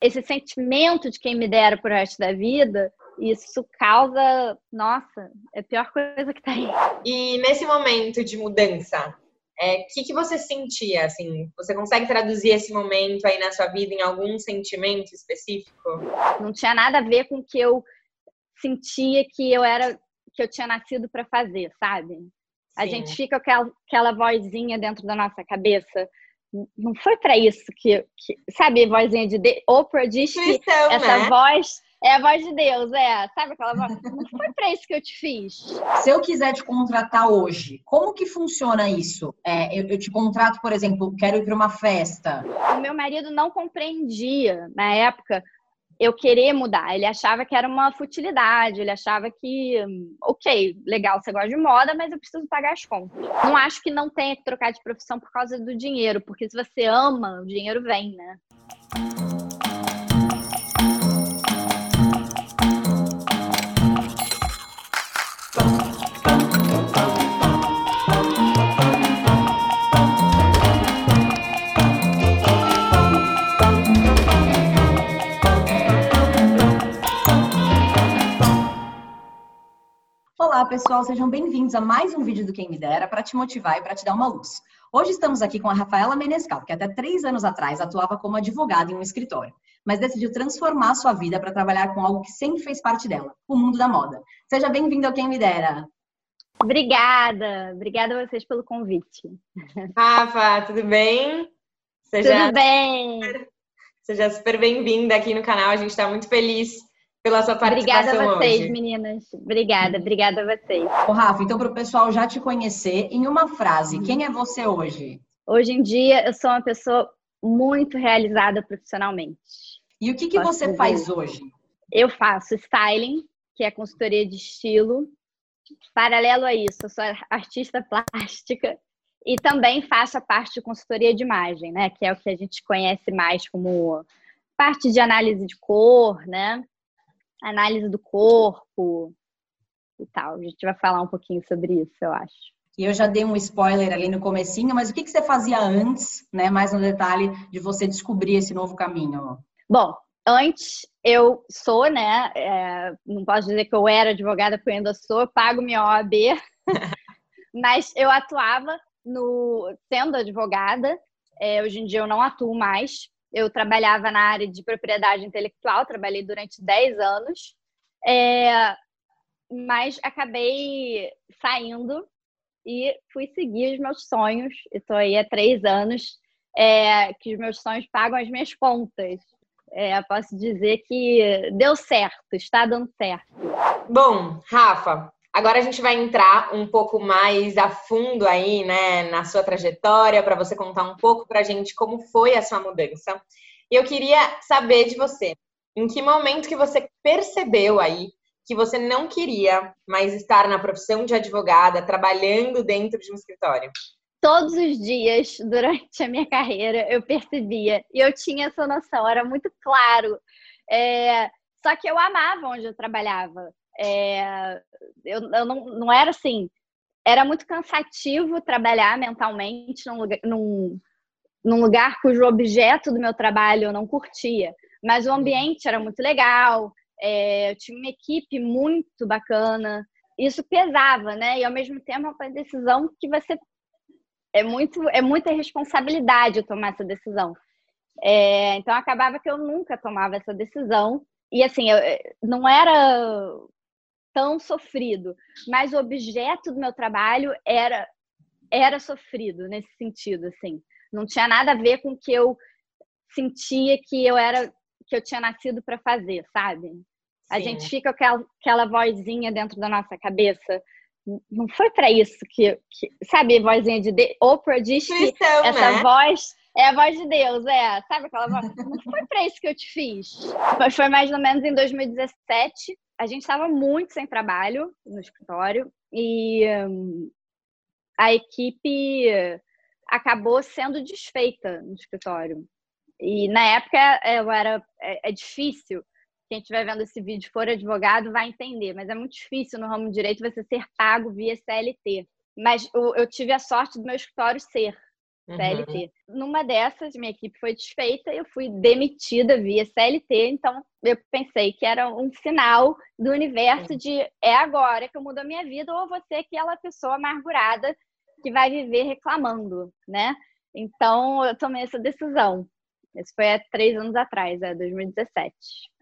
esse sentimento de quem me dera pro resto da vida, isso causa, nossa, é a pior coisa que tem. E nesse momento de mudança, o é, que, que você sentia, assim? Você consegue traduzir esse momento aí na sua vida em algum sentimento específico? Não tinha nada a ver com o que eu sentia que eu era, que eu tinha nascido para fazer, sabe? Sim. A gente fica com aquela, aquela vozinha dentro da nossa cabeça. Não foi para isso que, que, sabe, vozinha de, de Oprah diz que essa né? voz é a voz de Deus, é. Sabe aquela voz? Não foi para isso que eu te fiz. Se eu quiser te contratar hoje, como que funciona isso? É, eu, eu, te contrato, por exemplo, quero ir para uma festa. O meu marido não compreendia, na época, eu querer mudar. Ele achava que era uma futilidade, ele achava que, ok, legal, você gosta de moda, mas eu preciso pagar as contas. Não acho que não tenha que trocar de profissão por causa do dinheiro, porque se você ama, o dinheiro vem, né? Olá, pessoal, sejam bem-vindos a mais um vídeo do Quem Me Dera para te motivar e para te dar uma luz. Hoje estamos aqui com a Rafaela Menescal, que até três anos atrás atuava como advogada em um escritório, mas decidiu transformar sua vida para trabalhar com algo que sempre fez parte dela, o mundo da moda. Seja bem-vindo ao Quem Me Dera. Obrigada, obrigada a vocês pelo convite. Rafa, tudo bem? Seja... Tudo bem. Seja super bem-vinda aqui no canal, a gente está muito feliz pela sua participação Obrigada a vocês, hoje. meninas. Obrigada, obrigada a vocês. Ô, Rafa, então para o pessoal já te conhecer, em uma frase, uhum. quem é você hoje? Hoje em dia, eu sou uma pessoa muito realizada profissionalmente. E o que, que você dizer? faz hoje? Eu faço styling, que é consultoria de estilo. Paralelo a isso, eu sou artista plástica e também faço a parte de consultoria de imagem, né? Que é o que a gente conhece mais como parte de análise de cor, né? Análise do corpo e tal. A gente vai falar um pouquinho sobre isso, eu acho. E eu já dei um spoiler ali no comecinho, mas o que, que você fazia antes, né? Mais no detalhe de você descobrir esse novo caminho. Bom, antes eu sou, né? É, não posso dizer que eu era advogada, porque eu ainda sou, pago minha OAB, mas eu atuava no sendo advogada. É, hoje em dia eu não atuo mais, eu trabalhava na área de propriedade intelectual, trabalhei durante 10 anos, é, mas acabei saindo e fui seguir os meus sonhos. Estou aí há três anos, é, que os meus sonhos pagam as minhas contas. É, posso dizer que deu certo, está dando certo. Bom, Rafa, Agora a gente vai entrar um pouco mais a fundo aí, né, na sua trajetória, para você contar um pouco para a gente como foi a sua mudança. E eu queria saber de você, em que momento que você percebeu aí que você não queria mais estar na profissão de advogada, trabalhando dentro de um escritório? Todos os dias durante a minha carreira eu percebia e eu tinha essa noção, era muito claro. É... Só que eu amava onde eu trabalhava. É, eu, eu não, não era assim. Era muito cansativo trabalhar mentalmente num lugar, num, num lugar cujo objeto do meu trabalho eu não curtia. Mas o ambiente era muito legal, é, eu tinha uma equipe muito bacana. Isso pesava, né? E ao mesmo tempo é uma decisão que você é muito é muita responsabilidade tomar essa decisão. É, então acabava que eu nunca tomava essa decisão e assim eu, não era tão sofrido, mas o objeto do meu trabalho era era sofrido nesse sentido, assim. Não tinha nada a ver com o que eu sentia que eu era que eu tinha nascido para fazer, sabe? Sim. A gente fica com aquela, aquela vozinha dentro da nossa cabeça. Não foi para isso que, que, sabe, vozinha de, de Oprah diz que essa né? voz é a voz de Deus, é. Sabe aquela voz? Não foi para isso que eu te fiz. Mas foi mais ou menos em 2017 a gente estava muito sem trabalho no escritório e um, a equipe acabou sendo desfeita no escritório. E na época eu era é, é difícil. Quem estiver vendo esse vídeo for advogado vai entender, mas é muito difícil no ramo direito você ser pago via CLT. Mas eu, eu tive a sorte do meu escritório ser. CLT. Uhum. Numa dessas, minha equipe foi desfeita e eu fui demitida via CLT, então eu pensei que era um sinal do universo de é agora que eu mudo a minha vida ou você aquela pessoa amargurada que vai viver reclamando, né? Então eu tomei essa decisão. Isso foi há três anos atrás, é 2017.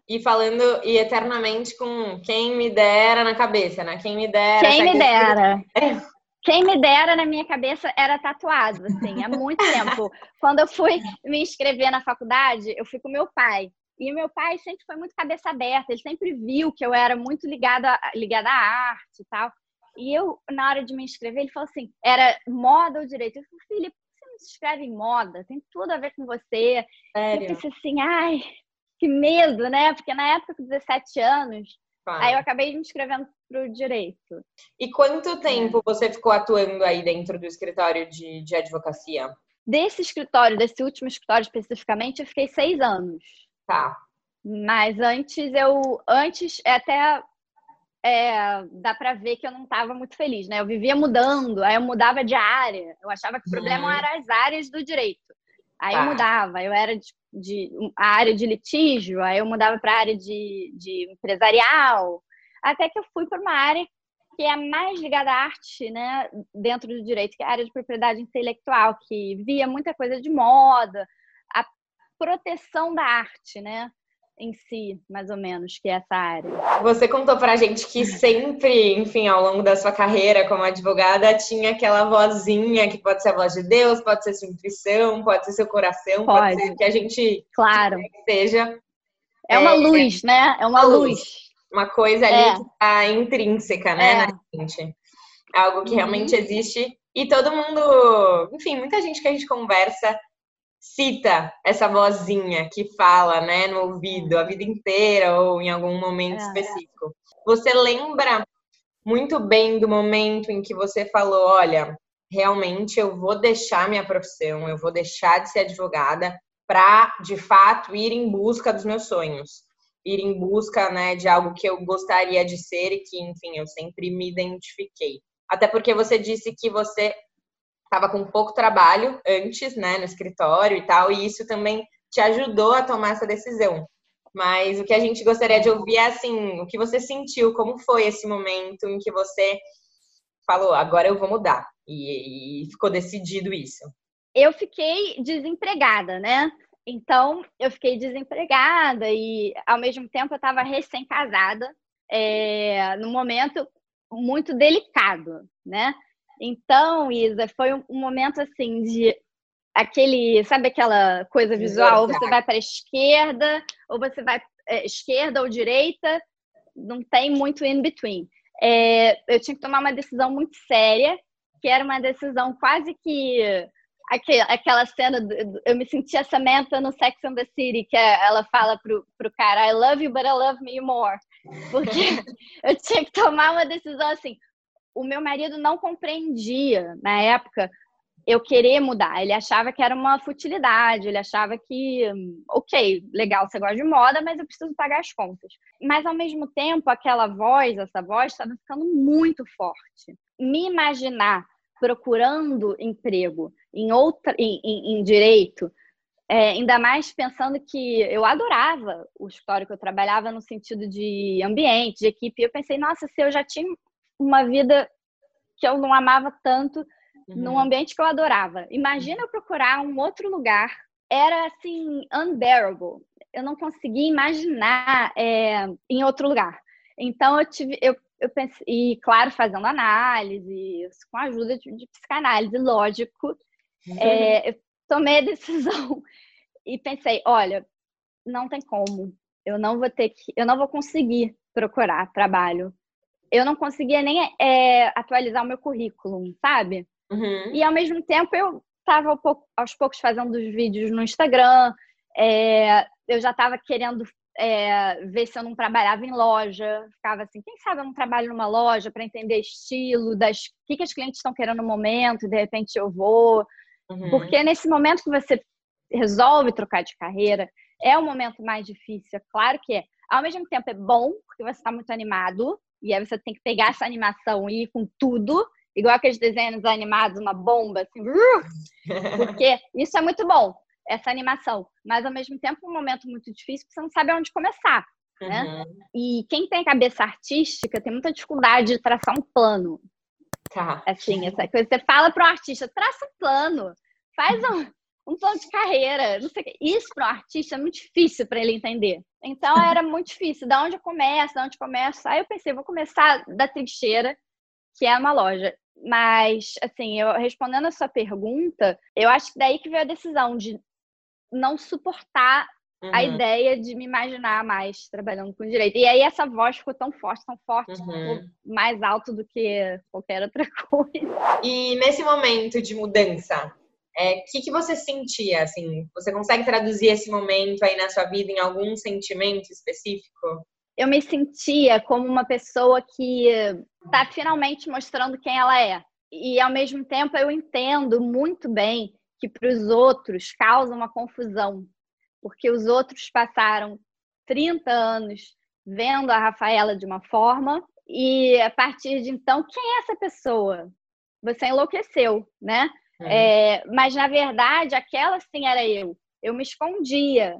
E falando e eternamente com quem me dera na cabeça, né? Quem me dera. Quem me dera. É. Quem me dera na minha cabeça era tatuado, assim, há muito tempo. Quando eu fui me inscrever na faculdade, eu fui com meu pai. E meu pai sempre foi muito cabeça aberta, ele sempre viu que eu era muito ligada, ligada à arte e tal. E eu, na hora de me inscrever, ele falou assim: era moda ou direito? Eu falei, Felipe, você não se inscreve em moda? Tem tudo a ver com você. Sério? Eu pensei assim: ai, que medo, né? Porque na época, com 17 anos. Aí eu acabei me inscrevendo para o direito. E quanto tempo você ficou atuando aí dentro do escritório de, de advocacia? Desse escritório, desse último escritório especificamente, eu fiquei seis anos. Tá. Mas antes eu. Antes é até. É, dá para ver que eu não estava muito feliz, né? Eu vivia mudando, aí eu mudava de área. Eu achava que o problema uhum. era as áreas do direito. Aí tá. eu mudava, eu era de, de, a área de litígio, aí eu mudava para a área de, de empresarial, até que eu fui para uma área que é mais ligada à arte, né, dentro do direito, que é a área de propriedade intelectual, que via muita coisa de moda, a proteção da arte, né? em si, mais ou menos, que é essa área. Você contou pra gente que sempre, enfim, ao longo da sua carreira como advogada, tinha aquela vozinha que pode ser a voz de Deus, pode ser sua intuição, pode ser seu coração, pode, pode ser que a gente claro. seja. É uma é, luz, né? É uma, luz. luz. Uma coisa ali é. que tá intrínseca, né, é. na gente. Algo que uhum. realmente existe e todo mundo, enfim, muita gente que a gente conversa cita essa vozinha que fala, né, no ouvido a vida inteira ou em algum momento é. específico. Você lembra muito bem do momento em que você falou, olha, realmente eu vou deixar minha profissão, eu vou deixar de ser advogada para, de fato, ir em busca dos meus sonhos, ir em busca, né, de algo que eu gostaria de ser e que, enfim, eu sempre me identifiquei. Até porque você disse que você estava com pouco trabalho antes, né, no escritório e tal, e isso também te ajudou a tomar essa decisão. Mas o que a gente gostaria de ouvir é assim, o que você sentiu, como foi esse momento em que você falou, agora eu vou mudar, e, e ficou decidido isso. Eu fiquei desempregada, né? Então, eu fiquei desempregada e, ao mesmo tempo, eu estava recém-casada, é, num momento muito delicado, né? Então, Isa, foi um momento assim de aquele, sabe aquela coisa visual, ou você vai para a esquerda, ou você vai é, esquerda ou direita, não tem muito in between. É, eu tinha que tomar uma decisão muito séria, que era uma decisão quase que aquela cena, eu me senti a Samantha no Sex and the City, que é, ela fala pro, pro cara, I love you, but I love me more. Porque eu tinha que tomar uma decisão assim, o meu marido não compreendia na época eu querer mudar. Ele achava que era uma futilidade, ele achava que, ok, legal, você gosta de moda, mas eu preciso pagar as contas. Mas ao mesmo tempo, aquela voz, essa voz, estava ficando muito forte. Me imaginar procurando emprego em outra, em, em, em direito, é, ainda mais pensando que eu adorava o escritório que eu trabalhava no sentido de ambiente, de equipe. Eu pensei, nossa, se eu já tinha uma vida que eu não amava tanto uhum. num ambiente que eu adorava. Imagina eu procurar um outro lugar. Era assim, unbearable. Eu não conseguia imaginar é, em outro lugar. Então eu tive, eu, eu pensei, e claro, fazendo análise, com a ajuda de, de psicanálise, lógico. É, eu tomei a decisão e pensei, olha, não tem como, eu não vou ter que, eu não vou conseguir procurar trabalho eu não conseguia nem é, atualizar o meu currículo, sabe? Uhum. E ao mesmo tempo eu estava aos poucos fazendo os vídeos no Instagram, é, eu já estava querendo é, ver se eu não trabalhava em loja, ficava assim, quem sabe eu não trabalho numa loja para entender estilo, das o que, que as clientes estão querendo no momento, de repente eu vou. Uhum. Porque nesse momento que você resolve trocar de carreira, é o momento mais difícil, é claro que é. Ao mesmo tempo é bom, porque você está muito animado, e aí você tem que pegar essa animação e ir com tudo igual aqueles desenhos animados, uma bomba, assim, porque isso é muito bom, essa animação, mas ao mesmo tempo um momento muito difícil, porque você não sabe onde começar. Né? Uhum. E quem tem cabeça artística tem muita dificuldade de traçar um plano. Tá. Assim, essa coisa. Você fala para um artista, traça um plano, faz um, um plano de carreira, não sei o quê. Isso para um artista é muito difícil para ele entender. Então era muito difícil. Da onde começa, da onde começa. Aí eu pensei, vou começar da trincheira, que é uma loja. Mas, assim, eu respondendo a sua pergunta, eu acho que daí que veio a decisão de não suportar Uhum. a ideia de me imaginar mais trabalhando com direito. E aí essa voz ficou tão forte, tão forte, uhum. mais alto do que qualquer outra coisa. E nesse momento de mudança, o é, que, que você sentia? Assim, você consegue traduzir esse momento aí na sua vida em algum sentimento específico? Eu me sentia como uma pessoa que está finalmente mostrando quem ela é. E ao mesmo tempo eu entendo muito bem que para os outros causa uma confusão porque os outros passaram 30 anos vendo a Rafaela de uma forma e a partir de então, quem é essa pessoa? Você enlouqueceu, né? Uhum. É, mas na verdade, aquela sim era eu. Eu me escondia,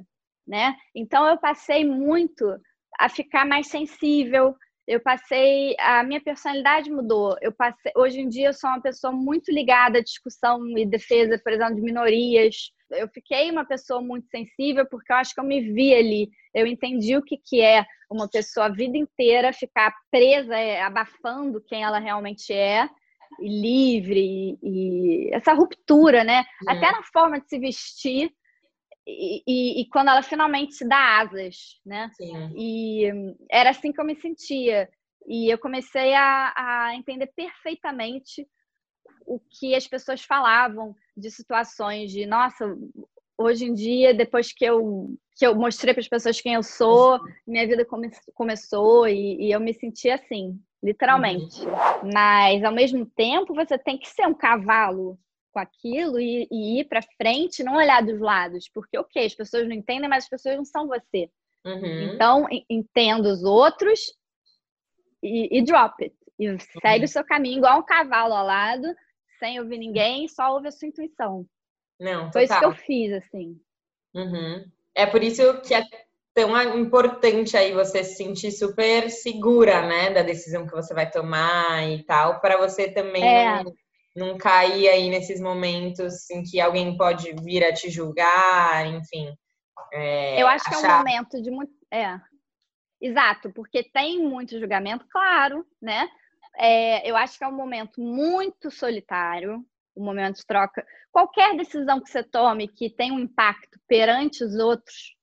né? Então eu passei muito a ficar mais sensível. Eu passei, a minha personalidade mudou. Eu passei, hoje em dia eu sou uma pessoa muito ligada à discussão e defesa, por exemplo, de minorias eu fiquei uma pessoa muito sensível porque eu acho que eu me vi ali. Eu entendi o que, que é uma pessoa a vida inteira ficar presa, é, abafando quem ela realmente é, e livre, e, e essa ruptura, né? É. Até na forma de se vestir. E, e, e, quando ela finalmente se dá asas, né? Sim. E era assim que eu me sentia. E eu comecei a, a entender perfeitamente o que as pessoas falavam de situações de, nossa, hoje em dia, depois que eu, que eu mostrei para as pessoas quem eu sou, minha vida come, começou e, e, eu me senti assim, literalmente. Uhum. Mas, ao mesmo tempo, você tem que ser um cavalo com aquilo e, e ir para frente, não olhar dos lados, porque, ok, as pessoas não entendem, mas as pessoas não são você. Uhum. Então, entenda os outros e, e drop it. E segue uhum. o seu caminho igual um cavalo ao lado, sem ouvir ninguém, só ouve a sua intuição. Não, total. Foi isso que eu fiz, assim. Uhum. É por isso que é tão importante aí você se sentir super segura, né, da decisão que você vai tomar e tal, para você também é. não, não cair aí nesses momentos em que alguém pode vir a te julgar, enfim. É, eu acho achar... que é um momento de muito. É. Exato, porque tem muito julgamento, claro, né? É, eu acho que é um momento muito solitário, um momento de troca. Qualquer decisão que você tome que tem um impacto perante os outros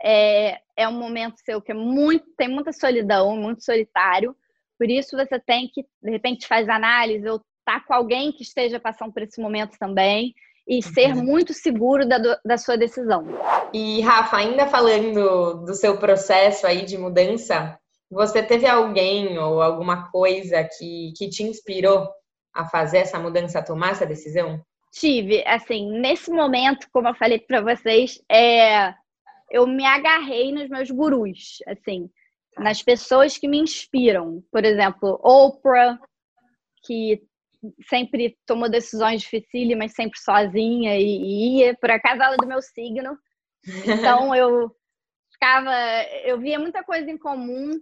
é, é um momento seu que é muito, tem muita solidão, muito solitário. Por isso você tem que, de repente, faz análise ou tá com alguém que esteja passando por esse momento também e ser uhum. muito seguro da, da sua decisão. E Rafa, ainda falando do seu processo aí de mudança, você teve alguém ou alguma coisa que, que te inspirou a fazer essa mudança, a tomar essa decisão? Tive, assim, nesse momento, como eu falei para vocês, é, eu me agarrei nos meus gurus, assim, nas pessoas que me inspiram. Por exemplo, Oprah, que sempre tomou decisões dificílimas, sempre sozinha e, e ia. Por acaso ela é do meu signo. Então eu ficava, eu via muita coisa em comum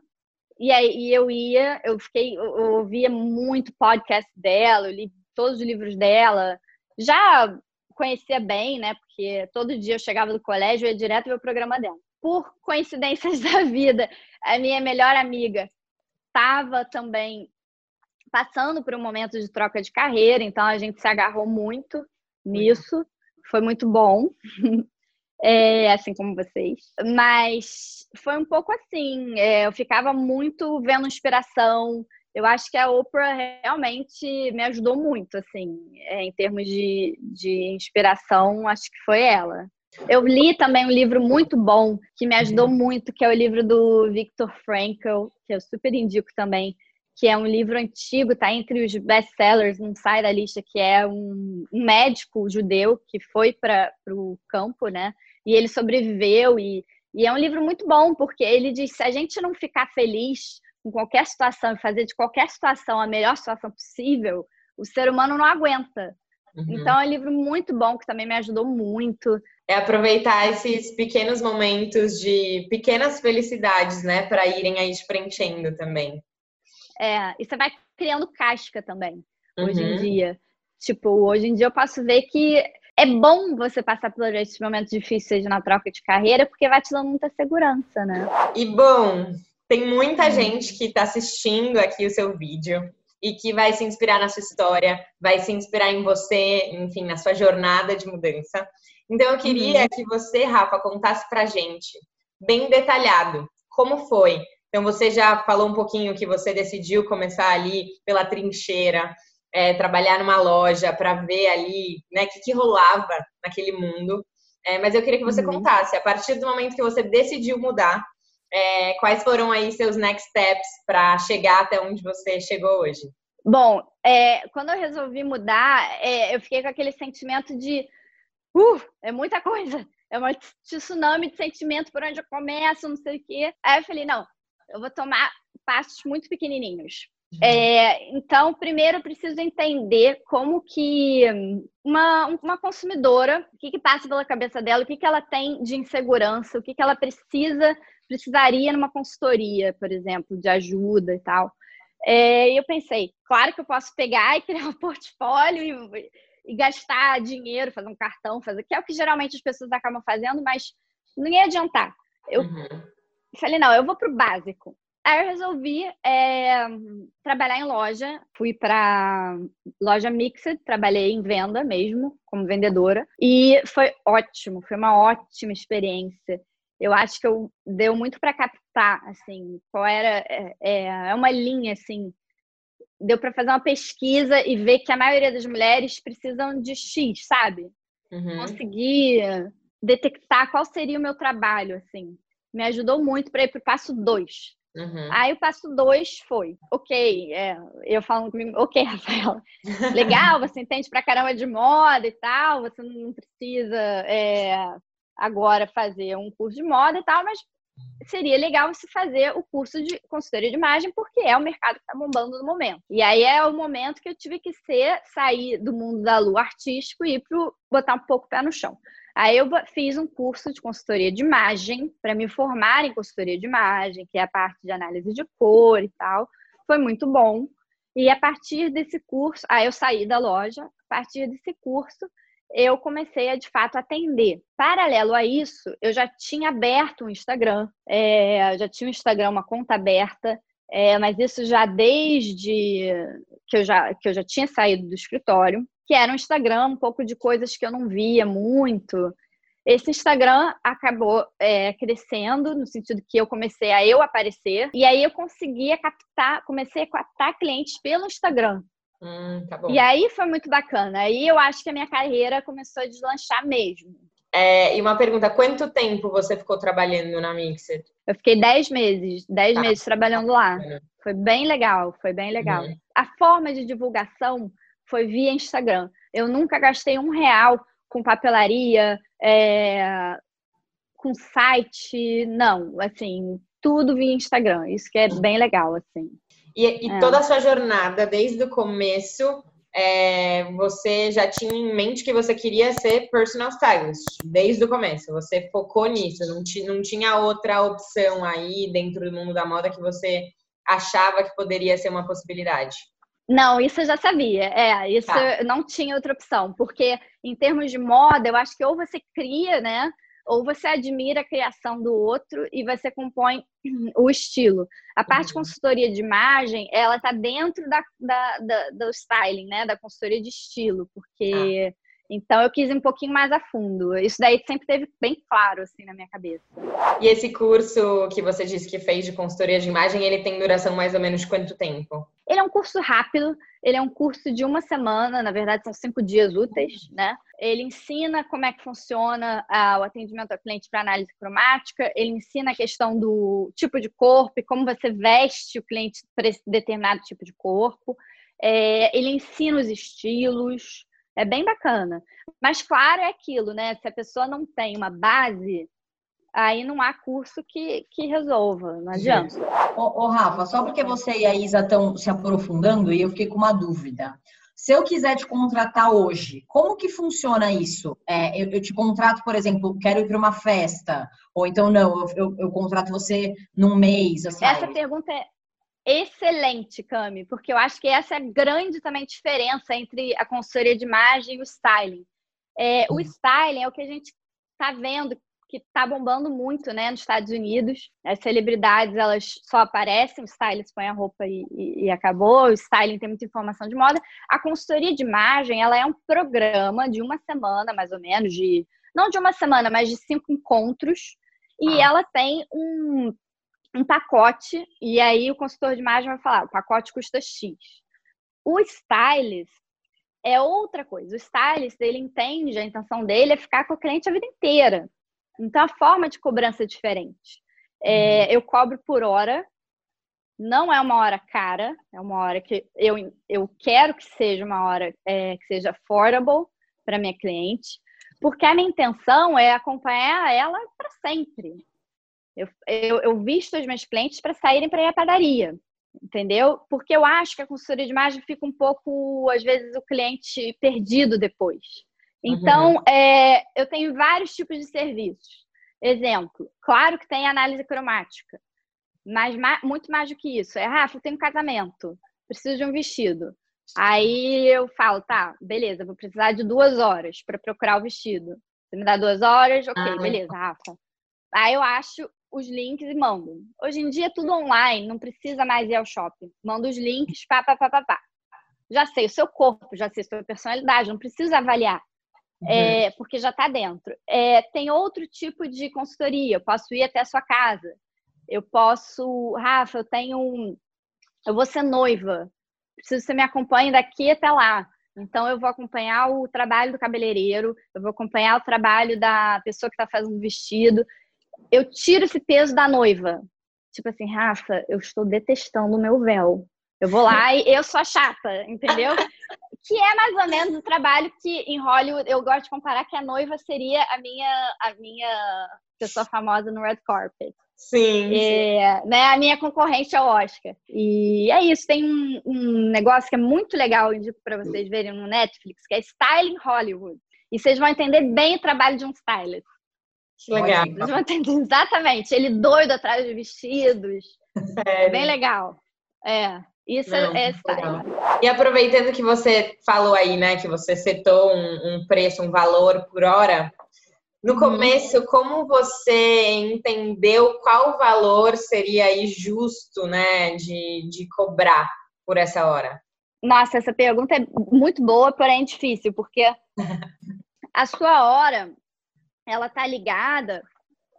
e aí eu ia, eu fiquei, eu ouvia muito podcast dela, eu li todos os livros dela. Já conhecia bem, né? Porque todo dia eu chegava do colégio e ia direto ver o programa dela. Por coincidências da vida, a minha melhor amiga estava também passando por um momento de troca de carreira, então a gente se agarrou muito nisso. Foi muito bom. é, assim como vocês. Mas foi um pouco assim, é, eu ficava muito vendo inspiração. Eu acho que a Oprah realmente me ajudou muito, assim, é, em termos de, de inspiração, acho que foi ela. Eu li também um livro muito bom que me ajudou uhum. muito, que é o livro do Viktor Frankl, que eu super indico também, que é um livro antigo, tá entre os best-sellers, não sai da lista, que é um, um médico judeu que foi para o campo, né? E ele sobreviveu e, e é um livro muito bom, porque ele diz, se a gente não ficar feliz com qualquer situação e fazer de qualquer situação a melhor situação possível, o ser humano não aguenta. Uhum. Então é um livro muito bom que também me ajudou muito. É aproveitar esses pequenos momentos de pequenas felicidades, né, para irem aí te preenchendo também. É, e você vai criando casca também, uhum. hoje em uhum. dia. Tipo, hoje em dia eu posso ver que é bom você passar por esses momentos difíceis na troca de carreira, porque vai te dando muita segurança, né? E bom, tem muita gente que está assistindo aqui o seu vídeo e que vai se inspirar na sua história, vai se inspirar em você, enfim, na sua jornada de mudança. Então eu queria uhum. que você, Rafa, contasse pra gente, bem detalhado, como foi. Então você já falou um pouquinho que você decidiu começar ali pela trincheira, é, trabalhar numa loja para ver ali, né, o que, que, rolava naquele mundo. É, mas eu queria que você uhum. contasse, a partir do momento que você decidiu mudar, é, quais foram aí seus next steps para chegar até onde você chegou hoje? Bom, é, quando eu resolvi mudar, é, eu fiquei com aquele sentimento de, uh, é muita coisa, é um tsunami de sentimento por onde eu começo, não sei o quê. Aí eu falei, não, eu vou tomar passos muito pequenininhos. É, então, primeiro eu preciso entender como que uma, uma consumidora, o que, que passa pela cabeça dela, o que, que ela tem de insegurança, o que, que ela precisa, precisaria numa consultoria, por exemplo, de ajuda e tal. É, e eu pensei, claro que eu posso pegar e criar um portfólio e, e gastar dinheiro, fazer um cartão, fazer, que é o que geralmente as pessoas acabam fazendo, mas não ia adiantar. Eu uhum. Falei, não, eu vou pro básico. Aí eu resolvi é, trabalhar em loja, fui para loja Mixed, trabalhei em venda mesmo, como vendedora, e foi ótimo, foi uma ótima experiência. Eu acho que eu deu muito para captar, assim, qual era é, é, é uma linha assim, deu para fazer uma pesquisa e ver que a maioria das mulheres precisam de X, sabe? Uhum. Conseguir detectar qual seria o meu trabalho, assim. Me ajudou muito para ir para o passo 2 Uhum. Aí o passo dois foi, ok, é, eu falo comigo, ok, Rafaela, legal, você entende pra caramba de moda e tal, você não precisa é, agora fazer um curso de moda e tal, mas seria legal você fazer o curso de consultoria de imagem, porque é o mercado que está bombando no momento. E aí é o momento que eu tive que ser, sair do mundo da lua artístico e ir pro, botar um pouco o pé no chão. Aí eu fiz um curso de consultoria de imagem para me formar em consultoria de imagem, que é a parte de análise de cor e tal. Foi muito bom. E a partir desse curso, aí eu saí da loja, a partir desse curso, eu comecei a de fato atender. Paralelo a isso, eu já tinha aberto um Instagram, é, já tinha um Instagram, uma conta aberta, é, mas isso já desde que eu já, que eu já tinha saído do escritório que era um Instagram um pouco de coisas que eu não via muito. Esse Instagram acabou é, crescendo no sentido que eu comecei a eu aparecer e aí eu conseguia captar, comecei a captar clientes pelo Instagram. Hum, tá e aí foi muito bacana. Aí eu acho que a minha carreira começou a deslanchar mesmo. É, e uma pergunta, quanto tempo você ficou trabalhando na Mixer? Eu fiquei 10 meses, 10 tá. meses trabalhando lá. Foi bem legal, foi bem legal. Uhum. A forma de divulgação foi via Instagram. Eu nunca gastei um real com papelaria, é, com site, não, assim, tudo via Instagram. Isso que é bem legal, assim. E, e é. toda a sua jornada, desde o começo, é, você já tinha em mente que você queria ser personal stylist, desde o começo. Você focou nisso, não, não tinha outra opção aí dentro do mundo da moda que você achava que poderia ser uma possibilidade. Não, isso eu já sabia. É, isso tá. não tinha outra opção, porque em termos de moda, eu acho que ou você cria, né? Ou você admira a criação do outro e você compõe o estilo. A parte uhum. consultoria de imagem, ela tá dentro da, da, da, do styling, né? Da consultoria de estilo, porque ah. Então eu quis ir um pouquinho mais a fundo. Isso daí sempre teve bem claro assim na minha cabeça. E esse curso que você disse que fez de consultoria de imagem, ele tem duração mais ou menos de quanto tempo? Ele é um curso rápido, ele é um curso de uma semana, na verdade são cinco dias úteis, né? Ele ensina como é que funciona ah, o atendimento ao cliente para análise cromática, ele ensina a questão do tipo de corpo e como você veste o cliente para esse determinado tipo de corpo. É, ele ensina os estilos, é bem bacana. Mas, claro, é aquilo, né? Se a pessoa não tem uma base, aí não há curso que, que resolva, não adianta. Ô, ô, Rafa, só porque você e a Isa estão se aprofundando, e eu fiquei com uma dúvida. Se eu quiser te contratar hoje, como que funciona isso? É, eu, eu, te contrato, por exemplo, quero ir para uma festa, ou então não, eu, eu, eu contrato você num mês. Assim, essa pergunta é excelente, Cami, porque eu acho que essa é a grande também diferença entre a consultoria de imagem e o styling. É, o uhum. styling é o que a gente está vendo que está bombando muito, né, nos Estados Unidos. As celebridades, elas só aparecem, o stylist põe a roupa e, e, e, acabou, o styling tem muita informação de moda. A consultoria de imagem, ela é um programa de uma semana, mais ou menos, de não de uma semana, mas de cinco encontros, e ah. ela tem um, um pacote, e aí o consultor de imagem vai falar, o pacote custa X. O stylist é outra coisa. O stylist, ele entende, a intenção dele é ficar com o cliente a vida inteira. Então, a forma de cobrança é diferente. É, uhum. eu cobro por hora, não é uma hora cara, é uma hora que eu, eu quero que seja uma hora é, que seja affordable para minha cliente, porque a minha intenção é acompanhar ela para sempre. Eu, eu, eu visto os meus clientes para saírem para ir à padaria, entendeu? Porque eu acho que a consultoria de imagem fica um pouco, às vezes, o cliente perdido depois. Então, uhum. é, eu tenho vários tipos de serviços. Exemplo, claro que tem análise cromática, mas muito mais do que isso. É, Rafa, eu tenho um casamento, preciso de um vestido. Aí eu falo, tá, beleza, vou precisar de duas horas para procurar o vestido. Você me dá duas horas? Ok, ah, beleza, Rafa. Aí eu acho os links e mando. Hoje em dia é tudo online, não precisa mais ir ao shopping. Mando os links, pá, pá, pá, pá, pá. Já sei o seu corpo, já sei a sua personalidade, não preciso avaliar é, porque já está dentro. É, tem outro tipo de consultoria, eu posso ir até a sua casa. Eu posso, Rafa, eu tenho um, eu vou ser noiva, preciso que você me acompanhe daqui até lá. Então, eu vou acompanhar o trabalho do cabeleireiro, eu vou acompanhar o trabalho da pessoa que está fazendo o vestido. Eu tiro esse peso da noiva. Tipo assim, Rafa, eu estou detestando o meu véu. Eu vou lá e eu sou a chata, entendeu? que é mais ou menos o trabalho que em Hollywood eu gosto de comparar que a noiva seria a minha a minha pessoa famosa no red carpet. Sim. É, sim. Né, a minha concorrente ao Oscar. E é isso. Tem um, um negócio que é muito legal, para vocês verem no Netflix, que é Styling Hollywood. E vocês vão entender bem o trabalho de um stylist. Que legal. Exatamente. Ele doido atrás de vestidos. Sério? É bem legal. É. Isso Não, é. E aproveitando que você falou aí, né, que você setou um, um preço, um valor por hora, no uhum. começo, como você entendeu qual valor seria aí justo, né, de, de cobrar por essa hora? Nossa, essa pergunta é muito boa, porém difícil, porque a sua hora, ela tá ligada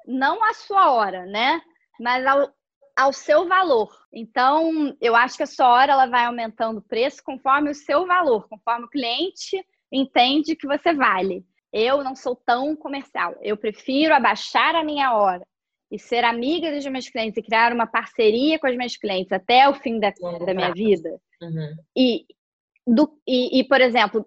não à sua hora, né, mas ao, ao seu valor. Então, eu acho que a sua hora ela vai aumentando o preço conforme o seu valor, conforme o cliente entende que você vale. Eu não sou tão comercial. Eu prefiro abaixar a minha hora e ser amiga dos meus clientes e criar uma parceria com os meus clientes até o fim da, da minha vida. Uhum. E, do, e, e, por exemplo,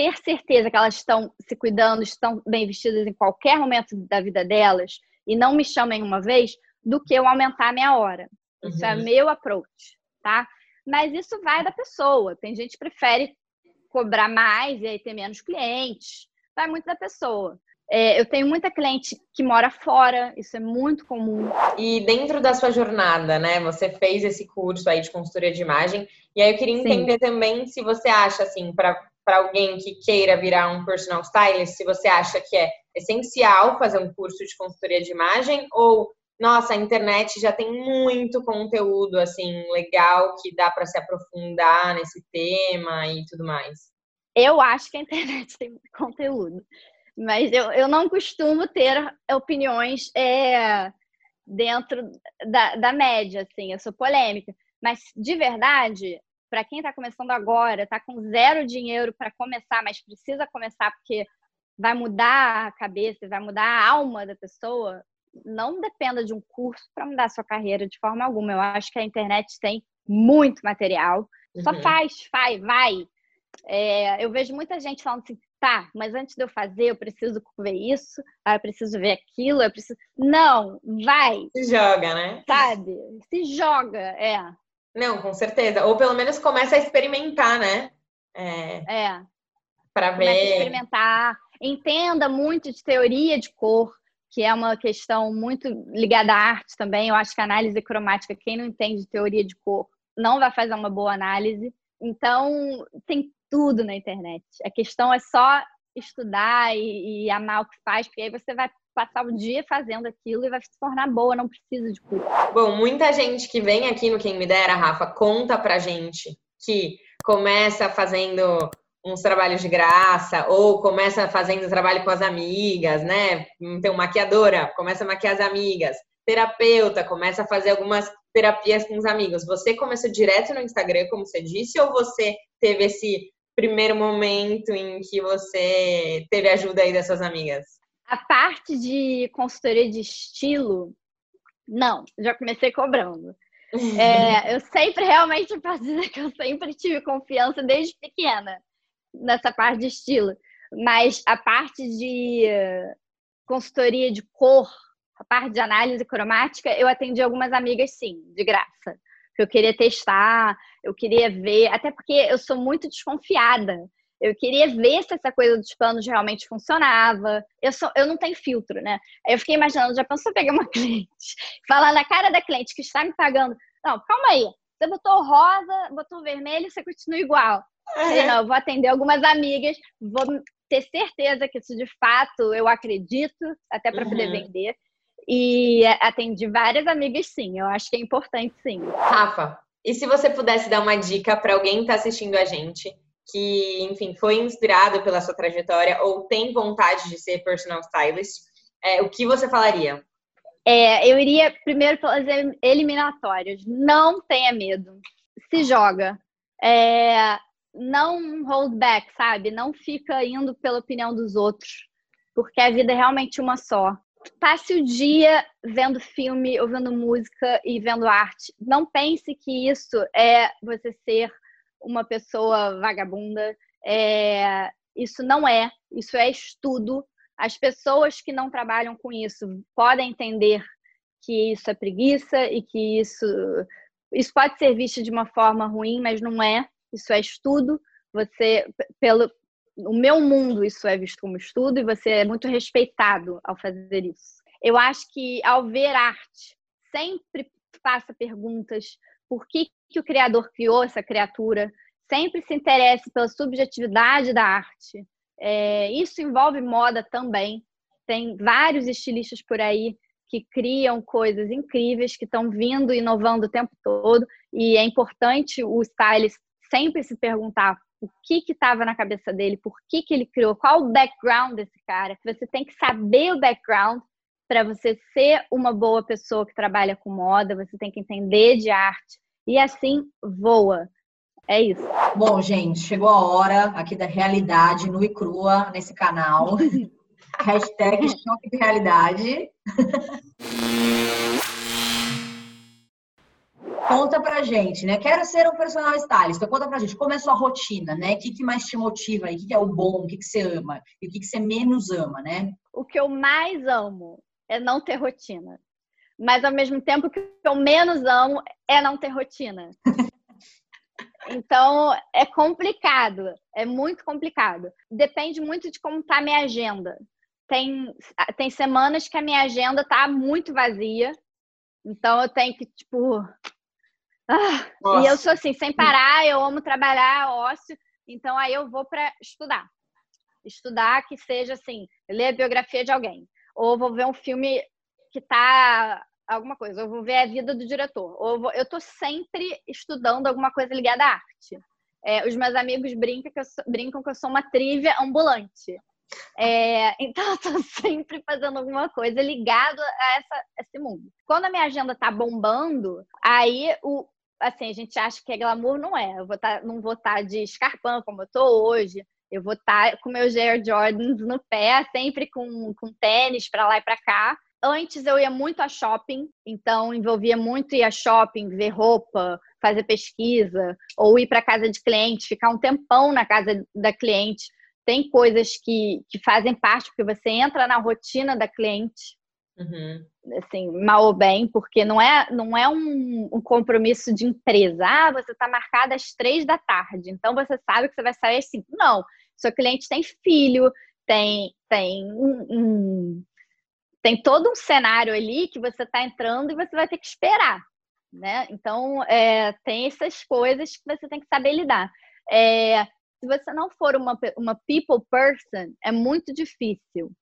ter certeza que elas estão se cuidando, estão bem vestidas em qualquer momento da vida delas e não me chamem uma vez, do que eu aumentar a minha hora. Isso é uhum. é meu approach, tá? Mas isso vai da pessoa. Tem gente que prefere cobrar mais e aí ter menos clientes. Vai muito da pessoa. É, eu tenho muita cliente que mora fora, isso é muito comum. E dentro da sua jornada, né? Você fez esse curso aí de consultoria de imagem. E aí eu queria entender Sim. também se você acha, assim, para alguém que queira virar um personal stylist, se você acha que é essencial fazer um curso de consultoria de imagem ou nossa, a internet já tem muito conteúdo assim legal que dá para se aprofundar nesse tema e tudo mais. Eu acho que a internet tem muito conteúdo, mas eu, eu não costumo ter opiniões é, dentro da, da média, assim, eu sou polêmica. Mas de verdade, para quem está começando agora, está com zero dinheiro para começar, mas precisa começar porque vai mudar a cabeça, vai mudar a alma da pessoa, não dependa de um curso para mudar a sua carreira de forma alguma. Eu acho que a internet tem muito material. Uhum. Só faz, faz, vai. É, eu vejo muita gente falando assim, tá, mas antes de eu fazer, eu preciso ver isso, eu preciso ver aquilo, eu preciso. Não, vai. Se joga, né? Sabe? Se joga, é. Não, com certeza. Ou pelo menos começa a experimentar, né? É. é. Para ver. A experimentar. Entenda muito de teoria de cor, que é uma questão muito ligada à arte também. Eu acho que a análise cromática, quem não entende de teoria de cor, não vai fazer uma boa análise. Então, tem tudo na internet. A questão é só estudar e, e amar o que faz, porque aí você vai passar o dia fazendo aquilo e vai se tornar boa, não precisa de curso. Bom, muita gente que vem aqui no Quem Me Dera, Rafa, conta pra gente que começa fazendo uns trabalhos de graça, ou começa fazendo trabalho com as amigas, né? Então, maquiadora, começa a maquiar as amigas. Terapeuta, começa a fazer algumas terapias com os amigos. Você começou direto no Instagram, como você disse, ou você teve esse primeiro momento em que você teve ajuda aí das suas amigas? A parte de consultoria de estilo, não, já comecei cobrando. É, eu sempre realmente posso dizer que eu sempre tive confiança desde pequena nessa parte de estilo. Mas a parte de consultoria de cor, a parte de análise cromática, eu atendi algumas amigas sim, de graça. Eu queria testar, eu queria ver, até porque eu sou muito desconfiada. Eu queria ver se essa coisa dos planos realmente funcionava. Eu, sou, eu não tenho filtro, né? Aí eu fiquei imaginando, já pensou pegar uma cliente, falar na cara da cliente que está me pagando. Não, calma aí. Você botou rosa, botou vermelho, você continua igual. É. Não, eu vou atender algumas amigas, vou ter certeza que isso de fato eu acredito, até para uhum. poder vender. E atendi várias amigas, sim. Eu acho que é importante, sim. Rafa, e se você pudesse dar uma dica para alguém que está assistindo a gente, que, enfim, foi inspirado pela sua trajetória ou tem vontade de ser personal stylist, é, o que você falaria? É, eu iria primeiro pelas eliminatórias. Não tenha medo. Se joga. É, não hold back, sabe? Não fica indo pela opinião dos outros. Porque a vida é realmente uma só passe o dia vendo filme, ouvindo música e vendo arte. Não pense que isso é você ser uma pessoa vagabunda. É... Isso não é. Isso é estudo. As pessoas que não trabalham com isso podem entender que isso é preguiça e que isso isso pode ser visto de uma forma ruim, mas não é. Isso é estudo. Você pelo o meu mundo isso é visto como estudo e você é muito respeitado ao fazer isso. Eu acho que ao ver arte, sempre faça perguntas por que, que o criador criou essa criatura, sempre se interesse pela subjetividade da arte. É, isso envolve moda também. Tem vários estilistas por aí que criam coisas incríveis, que estão vindo, inovando o tempo todo, e é importante o stylist sempre se perguntar o que estava na cabeça dele, por que, que ele criou, qual o background desse cara. Você tem que saber o background para você ser uma boa pessoa que trabalha com moda, você tem que entender de arte e assim voa. É isso. Bom, gente, chegou a hora aqui da realidade no e crua nesse canal. Hashtag choque de realidade. Conta pra gente, né? Quero ser um personal stylist. Conta pra gente como é a sua rotina, né? O que, que mais te motiva aí? O que, que é o bom? O que, que você ama? E o que, que você menos ama, né? O que eu mais amo é não ter rotina. Mas ao mesmo tempo que eu menos amo é não ter rotina. Então é complicado, é muito complicado. Depende muito de como tá a minha agenda. Tem, tem semanas que a minha agenda tá muito vazia, então eu tenho que, tipo, ah, e eu sou assim, sem parar, eu amo trabalhar, ócio, então aí eu vou para estudar. Estudar que seja assim, ler a biografia de alguém, ou vou ver um filme que tá alguma coisa, ou vou ver a vida do diretor, ou vou, eu tô sempre estudando alguma coisa ligada à arte. É, os meus amigos brincam que, eu sou, brincam que eu sou uma trivia ambulante. É, então, eu tô sempre fazendo alguma coisa ligada a essa, esse mundo. Quando a minha agenda tá bombando, aí o, assim, a gente acha que é glamour, não é. Eu vou tá, não vou estar tá de escarpão como eu tô hoje. Eu vou estar tá com meus Air Jordans no pé, sempre com, com tênis para lá e para cá. Antes eu ia muito a shopping, então envolvia muito ir a shopping, ver roupa, fazer pesquisa, ou ir para casa de cliente, ficar um tempão na casa da cliente. Tem coisas que, que fazem parte, porque você entra na rotina da cliente. Uhum. Assim, mal ou bem, porque não é, não é um, um compromisso de empresa. Ah, você está marcada às três da tarde, então você sabe que você vai sair às cinco. Não, seu cliente tem filho, tem, tem um, um tem todo um cenário ali que você está entrando e você vai ter que esperar, né? Então, é, tem essas coisas que você tem que saber lidar. É, se você não for uma, uma people person, é muito difícil.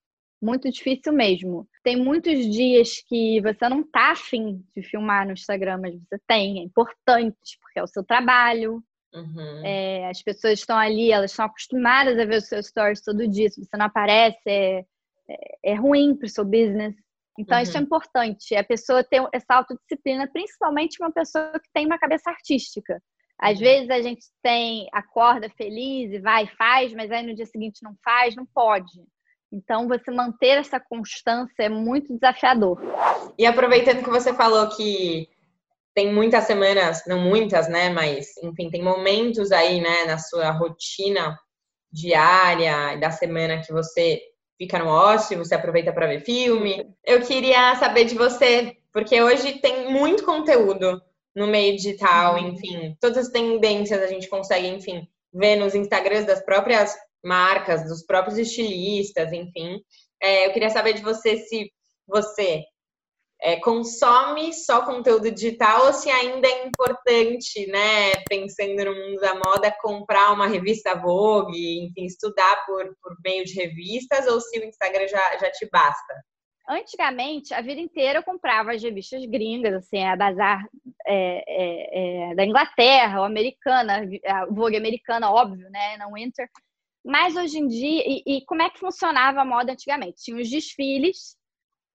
Muito difícil mesmo. Tem muitos dias que você não tá afim de filmar no Instagram, mas você tem. É importante, porque é o seu trabalho. Uhum. É, as pessoas estão ali, elas estão acostumadas a ver os seus stories todo dia. Se você não aparece, é, é, é ruim para o seu business. Então, uhum. isso é importante. A pessoa ter essa autodisciplina, principalmente uma pessoa que tem uma cabeça artística. Às uhum. vezes a gente tem, acorda feliz e vai e faz, mas aí no dia seguinte não faz, não pode. Então, você manter essa constância é muito desafiador. E aproveitando que você falou que tem muitas semanas, não muitas, né? Mas, enfim, tem momentos aí, né, na sua rotina diária da semana que você fica no ócio, você aproveita para ver filme. Eu queria saber de você, porque hoje tem muito conteúdo no meio digital, uhum. enfim, todas as tendências a gente consegue, enfim, ver nos Instagrams das próprias marcas, dos próprios estilistas, enfim. É, eu queria saber de você se você é, consome só conteúdo digital ou se ainda é importante, né, pensando no mundo da moda, comprar uma revista Vogue, enfim, estudar por, por meio de revistas ou se o Instagram já, já te basta? Antigamente, a vida inteira eu comprava as revistas gringas, assim, a Bazar é, é, é, da Inglaterra, ou americana, a Vogue americana, óbvio, né, não Winter. Mas hoje em dia, e, e, como é que funcionava a moda antigamente? Tinha os desfiles,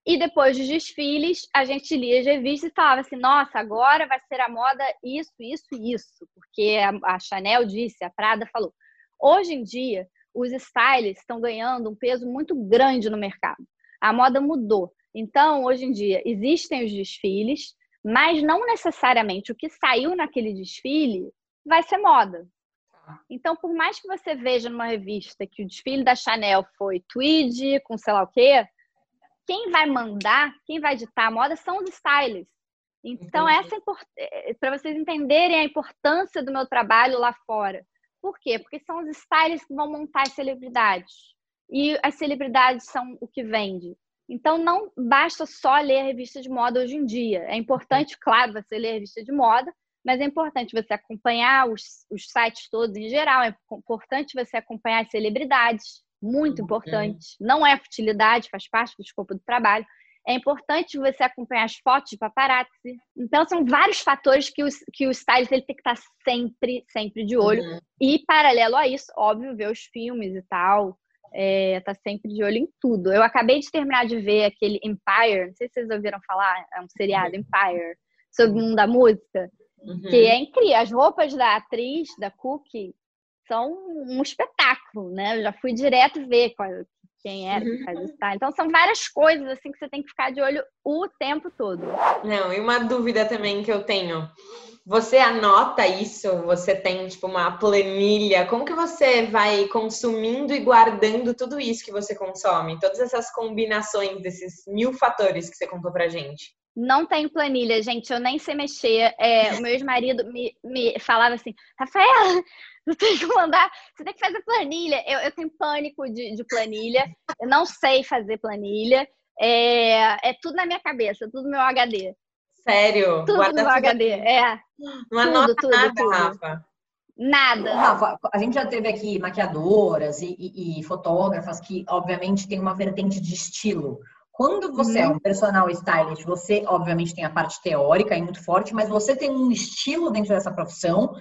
e depois dos desfiles, a gente lia as revistas e falava assim: nossa, agora vai ser a moda isso, isso e isso, porque a, Chanel disse, a Prada falou. Hoje em dia, os styles estão ganhando um peso muito grande no mercado a moda mudou. Então, hoje em dia, existem os desfiles, mas não necessariamente o que saiu naquele desfile vai ser moda. Então, por mais que você veja numa revista que o desfile da Chanel foi tweed, com sei lá o quê, quem vai mandar, quem vai ditar a moda são os stylists. Então, Entendi. essa é, é para vocês entenderem a importância do meu trabalho lá fora. Por quê? Porque são os stylists que vão montar as celebridades e as celebridades são o que vende. Então, não basta só ler a revista de moda hoje em dia. É importante, claro, você ler a revista de moda, mas é importante você acompanhar os, os sites todos em geral. É importante você acompanhar as celebridades, muito importante. Não é futilidade, faz parte do escopo do trabalho. É importante você acompanhar as fotos de paparazzi. Então, são vários fatores que o, que o stylist ele tem que estar sempre, sempre de olho. Uhum. E, paralelo a isso, óbvio, ver os filmes e tal, é, tá sempre de olho em tudo. Eu acabei de terminar de ver aquele Empire, não sei se vocês ouviram falar, é um seriado Empire, sobre o mundo da música, uhum. que é incrível. As roupas da atriz, da Cookie, são um espetáculo, né? Eu já fui direto ver quem era que faz isso. Tá? Então são várias coisas assim que você tem que ficar de olho o tempo todo. Não, e uma dúvida também que eu tenho. Você anota isso? Você tem tipo uma planilha? Como que você vai consumindo e guardando tudo isso que você consome? Todas essas combinações desses mil fatores que você contou pra gente? Não tenho planilha, gente. Eu nem sei mexer. É, o meu ex-marido me, me falava assim, Rafaela, você tem que mandar, você tem que fazer planilha. Eu, eu tenho pânico de, de planilha. Eu não sei fazer planilha. É, é tudo na minha cabeça, tudo no meu HD. Sério? Tudo Guarda no HD, é. Não anota tudo, nada, tudo. Rafa. Nada. Rafa, a gente já teve aqui maquiadoras e, e, e, fotógrafas que, obviamente, tem uma vertente de estilo. Quando você é uhum. é um personal stylist, você, obviamente, tem a parte teórica e muito forte, mas você tem um estilo dentro dessa profissão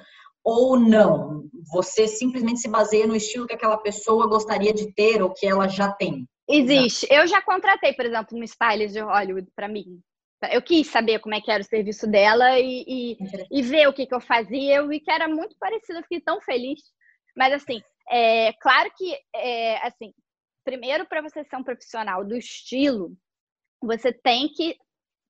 ou não? Você simplesmente se baseia no estilo que aquela pessoa gostaria de ter ou que ela já tem? Existe. Eu já contratei, por exemplo, um stylist de Hollywood para mim. Eu quis saber como é que era o serviço dela e, e, e ver o que, que eu fazia. Eu vi que era muito parecido, eu fiquei tão feliz. Mas, assim, é claro que, é, assim, primeiro, para você ser um profissional do estilo, você tem que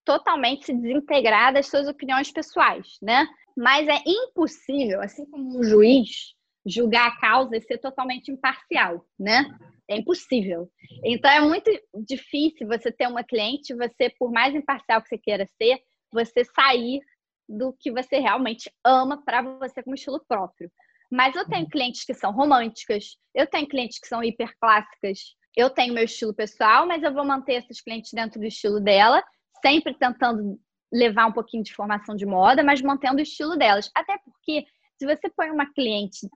totalmente se desintegrar das suas opiniões pessoais, né? Mas é impossível, assim como um juiz julgar a causa e ser totalmente imparcial, né? É impossível. Então é muito difícil você ter uma cliente, você, por mais imparcial que você queira ser, você sair do que você realmente ama para você como estilo próprio. Mas eu tenho clientes que são românticas, eu tenho clientes que são hiperclássicas, eu tenho meu estilo pessoal, mas eu vou manter esses clientes dentro do estilo dela, sempre tentando levar um pouquinho de formação de moda, mas mantendo o estilo delas. Até porque se você põe uma cliente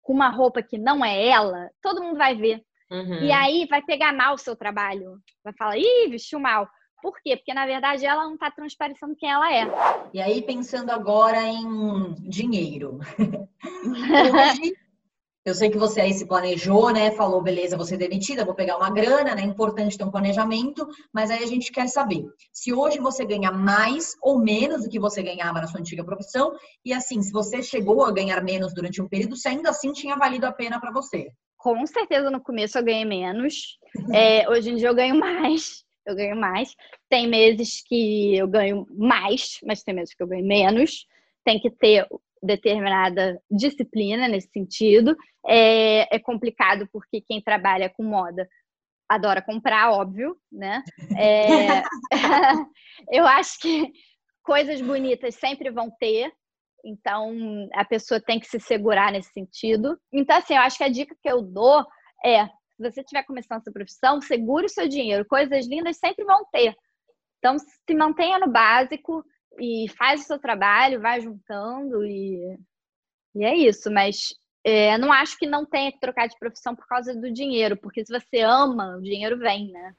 com uma roupa que não é ela, todo mundo vai ver. Uhum. E aí vai pegar mal o seu trabalho. Vai falar, ih, vestiu mal. Por quê? Porque, na verdade, ela não está transparecendo quem ela é. E aí, pensando agora em dinheiro. Hoje, eu sei que você aí se planejou, né? Falou, beleza, vou ser demitida, vou pegar uma grana, né? Importante ter um planejamento, mas aí a gente quer saber se hoje você ganha mais ou menos do que você ganhava na sua antiga profissão, e assim, se você chegou a ganhar menos durante um período, se ainda assim tinha valido a pena para você. Com certeza no começo eu ganhei menos. É, hoje em dia eu ganho mais. Eu ganho mais. Tem meses que eu ganho mais, mas tem meses que eu ganho menos. Tem que ter determinada disciplina nesse sentido. É, é complicado porque quem trabalha com moda adora comprar, óbvio, né? É, eu acho que coisas bonitas sempre vão ter, então a pessoa tem que se segurar nesse sentido. Então, assim, eu acho que a dica que eu dou é: se você estiver começando essa profissão, segure o seu dinheiro. Coisas lindas sempre vão ter. Então, se mantenha no básico, e faz o seu trabalho, vai juntando e, e é isso. Mas é, não acho que não tenha que trocar de profissão por causa do dinheiro, porque se você ama, o dinheiro vem, né?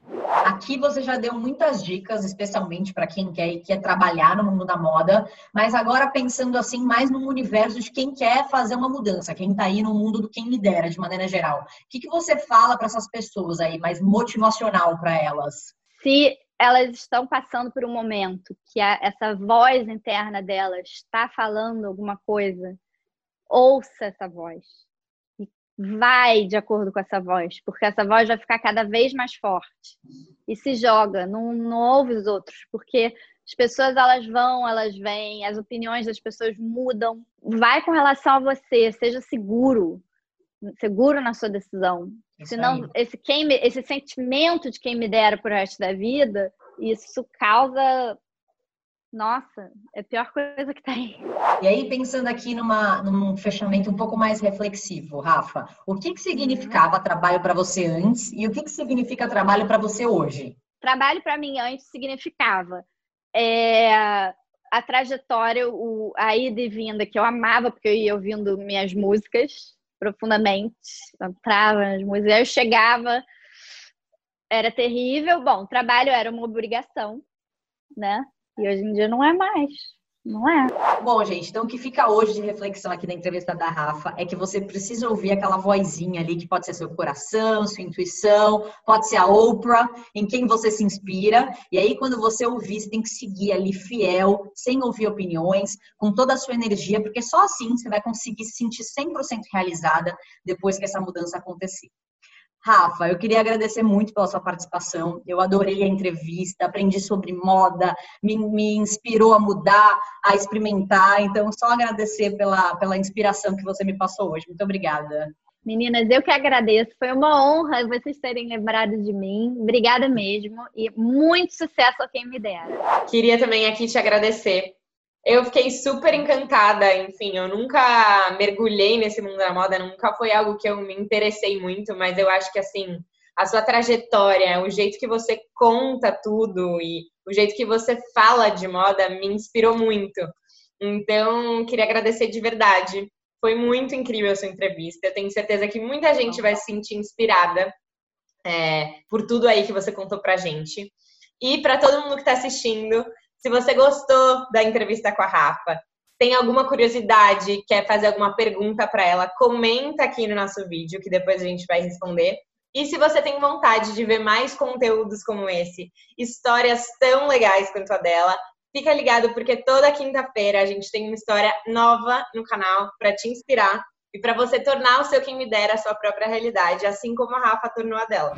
Aqui você já deu muitas dicas, especialmente para quem quer, quer trabalhar no mundo da moda, mas agora pensando assim mais no universo de quem quer fazer uma mudança, quem está aí no mundo do quem lidera de maneira geral. O que, que você fala para essas pessoas aí, mais motivacional para elas? Se elas estão passando por um momento que a, essa voz interna delas está falando alguma coisa, ouça essa voz e vai de acordo com essa voz, porque essa voz vai ficar cada vez mais forte e se joga, não, não ouve os outros, porque as pessoas elas vão, elas vêm, as opiniões das pessoas mudam. Vai com relação a você, seja seguro, seguro na sua decisão. Senão, esse, quem me, esse sentimento de quem me dera pro resto da vida, isso causa. Nossa, é a pior coisa que tem. E aí, pensando aqui numa, num fechamento um pouco mais reflexivo, Rafa, o que, que significava uhum. trabalho para você antes e o que, que significa trabalho para você hoje? Trabalho para mim antes significava é, a trajetória, o, a ida e vinda, que eu amava, porque eu ia ouvindo minhas músicas profundamente, entrava nas músicas, eu chegava, era terrível. Bom, trabalho era uma obrigação, né? E hoje em dia não é mais. Não é? Bom, gente, então o que fica hoje de reflexão aqui na entrevista da Rafa é que você precisa ouvir aquela vozinha ali que pode ser seu coração, sua intuição, pode ser a Oprah, em quem você se inspira. E aí, quando você ouvir, você tem que seguir ali fiel, sem ouvir opiniões, com toda a sua energia, porque só assim você vai conseguir se sentir 100% realizada depois que essa mudança acontecer. Rafa, eu queria agradecer muito pela sua participação. Eu adorei a entrevista, aprendi sobre moda, me, me, inspirou a mudar, a experimentar. Então, só agradecer pela, pela inspiração que você me passou hoje. Muito obrigada. Meninas, eu que agradeço. Foi uma honra vocês terem lembrado de mim. Obrigada mesmo e muito sucesso a quem me dera. Queria também aqui te agradecer eu fiquei super encantada, enfim, eu nunca mergulhei nesse mundo da moda, nunca foi algo que eu me interessei muito, mas eu acho que assim, a sua trajetória, o jeito que você conta tudo e o jeito que você fala de moda me inspirou muito. Então, queria agradecer de verdade. Foi muito incrível a sua entrevista. Eu tenho certeza que muita gente vai se sentir inspirada é, por tudo aí que você contou pra gente. E para todo mundo que está assistindo, se você gostou da entrevista com a Rafa, tem alguma curiosidade, quer fazer alguma pergunta para ela, comenta aqui no nosso vídeo, que depois a gente vai responder. E se você tem vontade de ver mais conteúdos como esse, histórias tão legais quanto a dela, fica ligado porque toda quinta-feira a gente tem uma história nova no canal para te inspirar e para você tornar o seu quem me dera a sua própria realidade, assim como a Rafa tornou a dela.